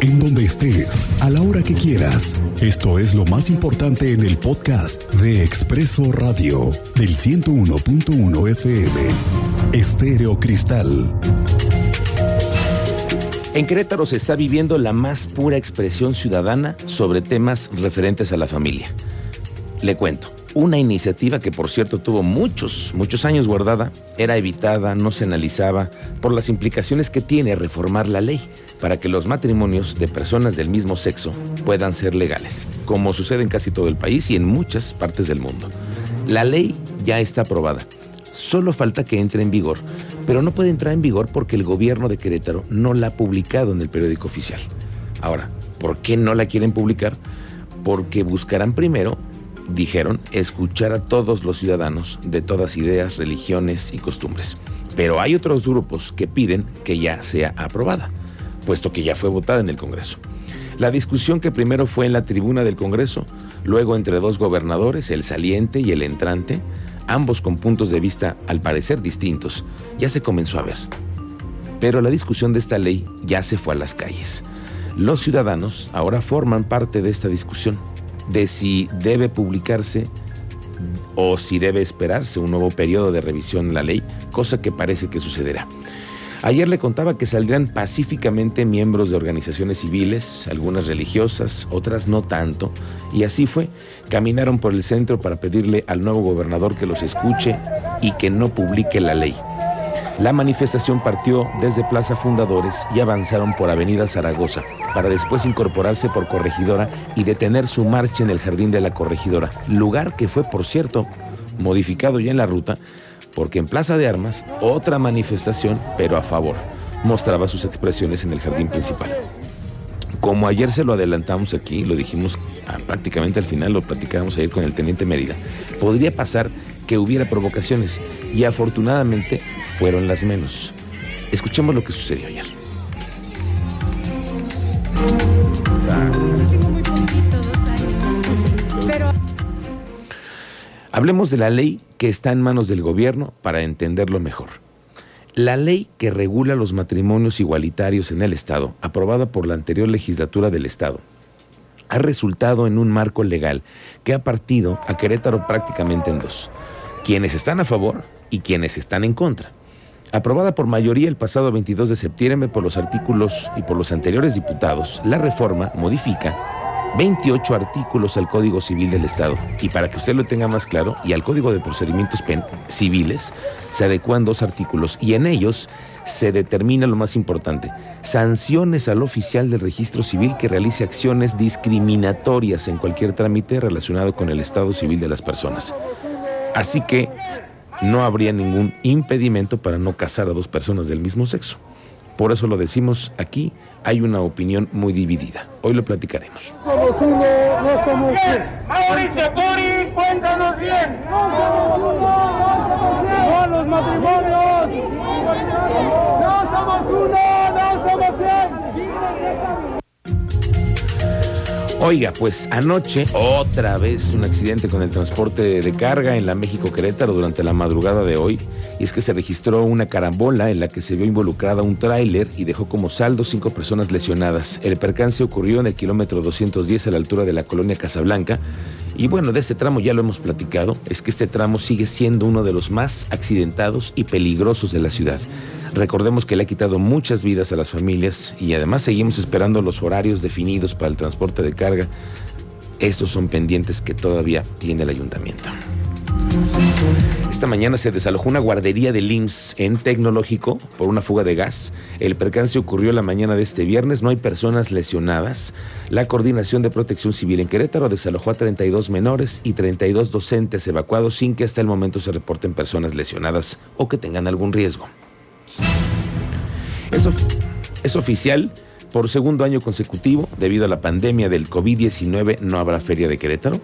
en donde estés, a la hora que quieras. Esto es lo más importante en el podcast de Expreso Radio del 101.1 FM. Estéreo Cristal. En Querétaro se está viviendo la más pura expresión ciudadana sobre temas referentes a la familia. Le cuento. Una iniciativa que por cierto tuvo muchos, muchos años guardada, era evitada, no se analizaba por las implicaciones que tiene reformar la ley para que los matrimonios de personas del mismo sexo puedan ser legales, como sucede en casi todo el país y en muchas partes del mundo. La ley ya está aprobada, solo falta que entre en vigor, pero no puede entrar en vigor porque el gobierno de Querétaro no la ha publicado en el periódico oficial. Ahora, ¿por qué no la quieren publicar? Porque buscarán primero dijeron, escuchar a todos los ciudadanos de todas ideas, religiones y costumbres. Pero hay otros grupos que piden que ya sea aprobada, puesto que ya fue votada en el Congreso. La discusión que primero fue en la tribuna del Congreso, luego entre dos gobernadores, el saliente y el entrante, ambos con puntos de vista al parecer distintos, ya se comenzó a ver. Pero la discusión de esta ley ya se fue a las calles. Los ciudadanos ahora forman parte de esta discusión de si debe publicarse o si debe esperarse un nuevo periodo de revisión de la ley, cosa que parece que sucederá. Ayer le contaba que saldrían pacíficamente miembros de organizaciones civiles, algunas religiosas, otras no tanto, y así fue. Caminaron por el centro para pedirle al nuevo gobernador que los escuche y que no publique la ley. La manifestación partió desde Plaza Fundadores y avanzaron por Avenida Zaragoza, para después incorporarse por Corregidora y detener su marcha en el Jardín de la Corregidora, lugar que fue, por cierto, modificado ya en la ruta, porque en Plaza de Armas, otra manifestación, pero a favor, mostraba sus expresiones en el jardín principal. Como ayer se lo adelantamos aquí, lo dijimos ah, prácticamente al final, lo platicábamos ayer con el teniente Mérida, podría pasar que hubiera provocaciones y afortunadamente fueron las menos. Escuchemos lo que sucedió ayer. Hablemos de la ley que está en manos del gobierno para entenderlo mejor. La ley que regula los matrimonios igualitarios en el Estado, aprobada por la anterior legislatura del Estado, ha resultado en un marco legal que ha partido a Querétaro prácticamente en dos quienes están a favor y quienes están en contra. Aprobada por mayoría el pasado 22 de septiembre por los artículos y por los anteriores diputados, la reforma modifica 28 artículos al Código Civil del Estado. Y para que usted lo tenga más claro, y al Código de Procedimientos Civiles, se adecuan dos artículos y en ellos se determina lo más importante, sanciones al oficial del registro civil que realice acciones discriminatorias en cualquier trámite relacionado con el estado civil de las personas. Así que no habría ningún impedimento para no casar a dos personas del mismo sexo. Por eso lo decimos aquí, hay una opinión muy dividida. Hoy lo platicaremos. Somos uno, no somos Mauricio Curi, cuéntanos bien. No somos Oiga, pues anoche otra vez un accidente con el transporte de carga en la México Querétaro durante la madrugada de hoy. Y es que se registró una carambola en la que se vio involucrada un tráiler y dejó como saldo cinco personas lesionadas. El percance ocurrió en el kilómetro 210 a la altura de la colonia Casablanca. Y bueno, de este tramo ya lo hemos platicado, es que este tramo sigue siendo uno de los más accidentados y peligrosos de la ciudad. Recordemos que le ha quitado muchas vidas a las familias y además seguimos esperando los horarios definidos para el transporte de carga. Estos son pendientes que todavía tiene el ayuntamiento. Esta mañana se desalojó una guardería de LIMS en Tecnológico por una fuga de gas. El percance ocurrió la mañana de este viernes. No hay personas lesionadas. La Coordinación de Protección Civil en Querétaro desalojó a 32 menores y 32 docentes evacuados sin que hasta el momento se reporten personas lesionadas o que tengan algún riesgo. Eso es oficial. Por segundo año consecutivo, debido a la pandemia del COVID-19, no habrá feria de Querétaro.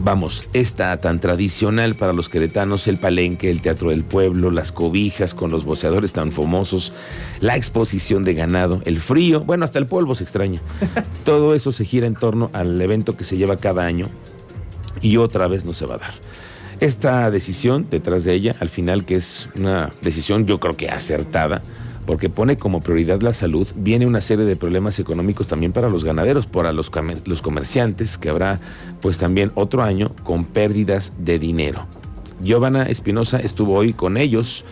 Vamos, esta tan tradicional para los queretanos, el palenque, el teatro del pueblo, las cobijas con los boceadores tan famosos, la exposición de ganado, el frío, bueno, hasta el polvo se extraña. Todo eso se gira en torno al evento que se lleva cada año y otra vez no se va a dar. Esta decisión, detrás de ella, al final que es una decisión yo creo que acertada, porque pone como prioridad la salud, viene una serie de problemas económicos también para los ganaderos, para los, los comerciantes, que habrá pues también otro año con pérdidas de dinero. Giovanna Espinosa estuvo hoy con ellos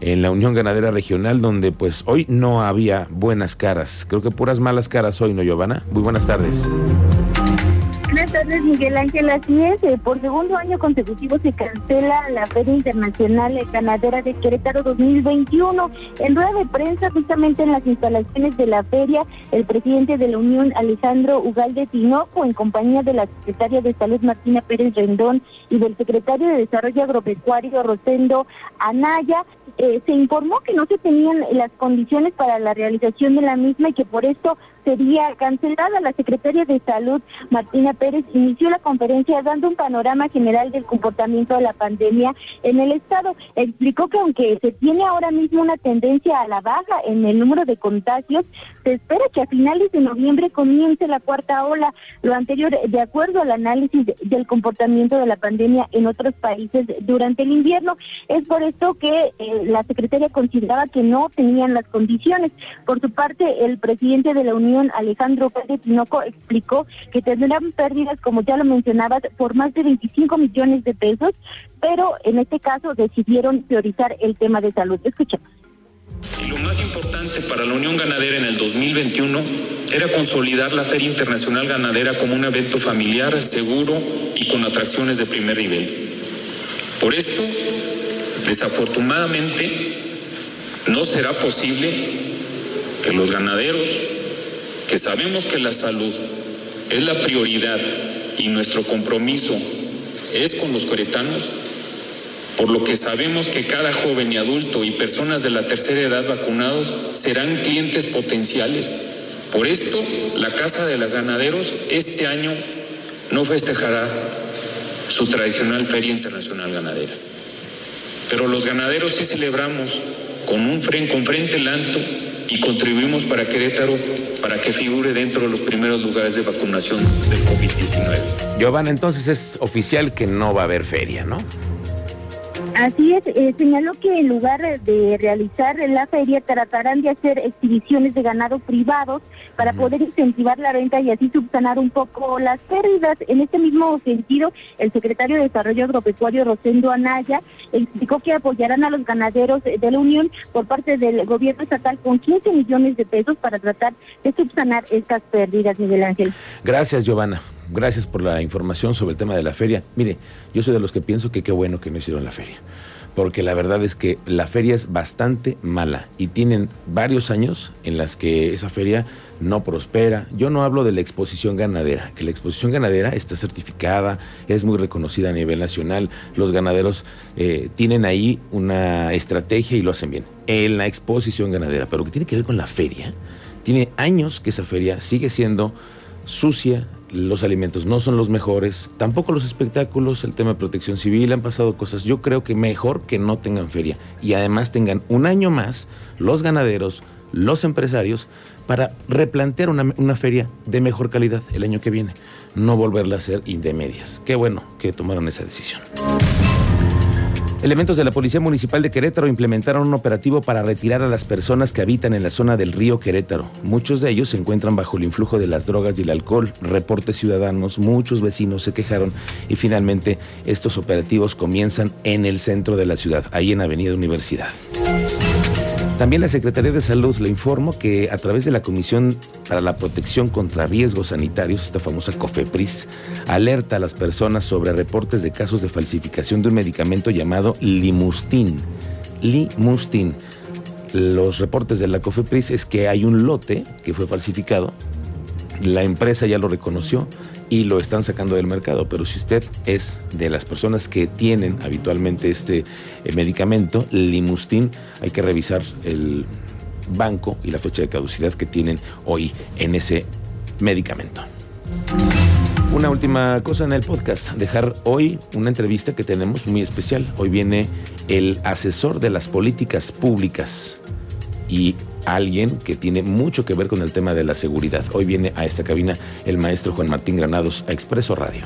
en la Unión Ganadera Regional, donde pues hoy no había buenas caras. Creo que puras malas caras hoy, ¿no, Giovanna? Muy buenas tardes. Buenas tardes, Miguel Ángel. Así es, eh, por segundo año consecutivo se cancela la Feria Internacional Ganadera de Querétaro 2021. En rueda de prensa, justamente en las instalaciones de la feria, el presidente de la Unión, Alejandro Ugalde Tinoco, en compañía de la secretaria de Salud, Martina Pérez Rendón, y del secretario de Desarrollo Agropecuario, Rosendo Anaya, eh, se informó que no se tenían las condiciones para la realización de la misma y que por esto sería cancelada. La secretaria de Salud, Martina Pérez, inició la conferencia dando un panorama general del comportamiento de la pandemia en el Estado. Explicó que aunque se tiene ahora mismo una tendencia a la baja en el número de contagios, se espera que a finales de noviembre comience la cuarta ola. Lo anterior, de acuerdo al análisis del comportamiento de la pandemia en otros países durante el invierno. Es por esto que eh, la secretaria consideraba que no tenían las condiciones. Por su parte, el presidente de la Unión Alejandro Pérez Tinoco, explicó que tendrán pérdidas, como ya lo mencionabas, por más de 25 millones de pesos, pero en este caso decidieron priorizar el tema de salud. Escuchemos. Y lo más importante para la Unión Ganadera en el 2021 era consolidar la Feria Internacional Ganadera como un evento familiar, seguro y con atracciones de primer nivel. Por esto, desafortunadamente, no será posible que los ganaderos que sabemos que la salud es la prioridad y nuestro compromiso es con los queretanos, por lo que sabemos que cada joven y adulto y personas de la tercera edad vacunados serán clientes potenciales. Por esto, la Casa de los Ganaderos este año no festejará su tradicional Feria Internacional Ganadera. Pero los ganaderos sí celebramos con un frente, con frente alto y contribuimos para Querétaro para que figure dentro de los primeros lugares de vacunación del COVID-19. Giovanna, entonces es oficial que no va a haber feria, ¿no? Así es, eh, señaló que en lugar de realizar la feria tratarán de hacer exhibiciones de ganado privados para poder incentivar la venta y así subsanar un poco las pérdidas. En este mismo sentido, el secretario de Desarrollo Agropecuario Rosendo Anaya explicó que apoyarán a los ganaderos de la Unión por parte del gobierno estatal con 15 millones de pesos para tratar de subsanar estas pérdidas, Miguel Ángel. Gracias, Giovanna. Gracias por la información sobre el tema de la feria. Mire, yo soy de los que pienso que qué bueno que no hicieron la feria. Porque la verdad es que la feria es bastante mala y tienen varios años en las que esa feria no prospera. Yo no hablo de la exposición ganadera, que la exposición ganadera está certificada, es muy reconocida a nivel nacional. Los ganaderos eh, tienen ahí una estrategia y lo hacen bien. En la exposición ganadera, pero que tiene que ver con la feria, tiene años que esa feria sigue siendo sucia, los alimentos no son los mejores, tampoco los espectáculos, el tema de protección civil, han pasado cosas. Yo creo que mejor que no tengan feria y además tengan un año más los ganaderos, los empresarios, para replantear una, feria de mejor calidad el año que viene, no volverla a hacer de medias. Qué bueno que tomaron esa decisión. Elementos de la Policía Municipal de Querétaro implementaron un operativo para retirar a las personas que habitan en la zona del río Querétaro. Muchos de ellos se encuentran bajo el influjo de las drogas y el alcohol. Reportes ciudadanos, muchos vecinos se quejaron y finalmente estos operativos comienzan en el centro de la ciudad, ahí en Avenida Universidad. También la Secretaría de Salud le informó que a través de la Comisión para la Protección contra Riesgos Sanitarios, esta famosa COFEPRIS, alerta a las personas sobre reportes de casos de falsificación de un medicamento llamado Limustin. Limustin. Los reportes de la COFEPRIS es que hay un lote que fue falsificado, la empresa ya lo reconoció, y lo están sacando del mercado. Pero si usted es de las personas que tienen habitualmente este eh, medicamento, Limustin, hay que revisar el banco y la fecha de caducidad que tienen hoy en ese medicamento. Una última cosa en el podcast, dejar hoy una entrevista que tenemos muy especial. Hoy viene el asesor de las políticas públicas y alguien que tiene mucho que ver con el tema de la seguridad. Hoy viene a esta cabina el maestro Juan Martín Granados a Expreso Radio.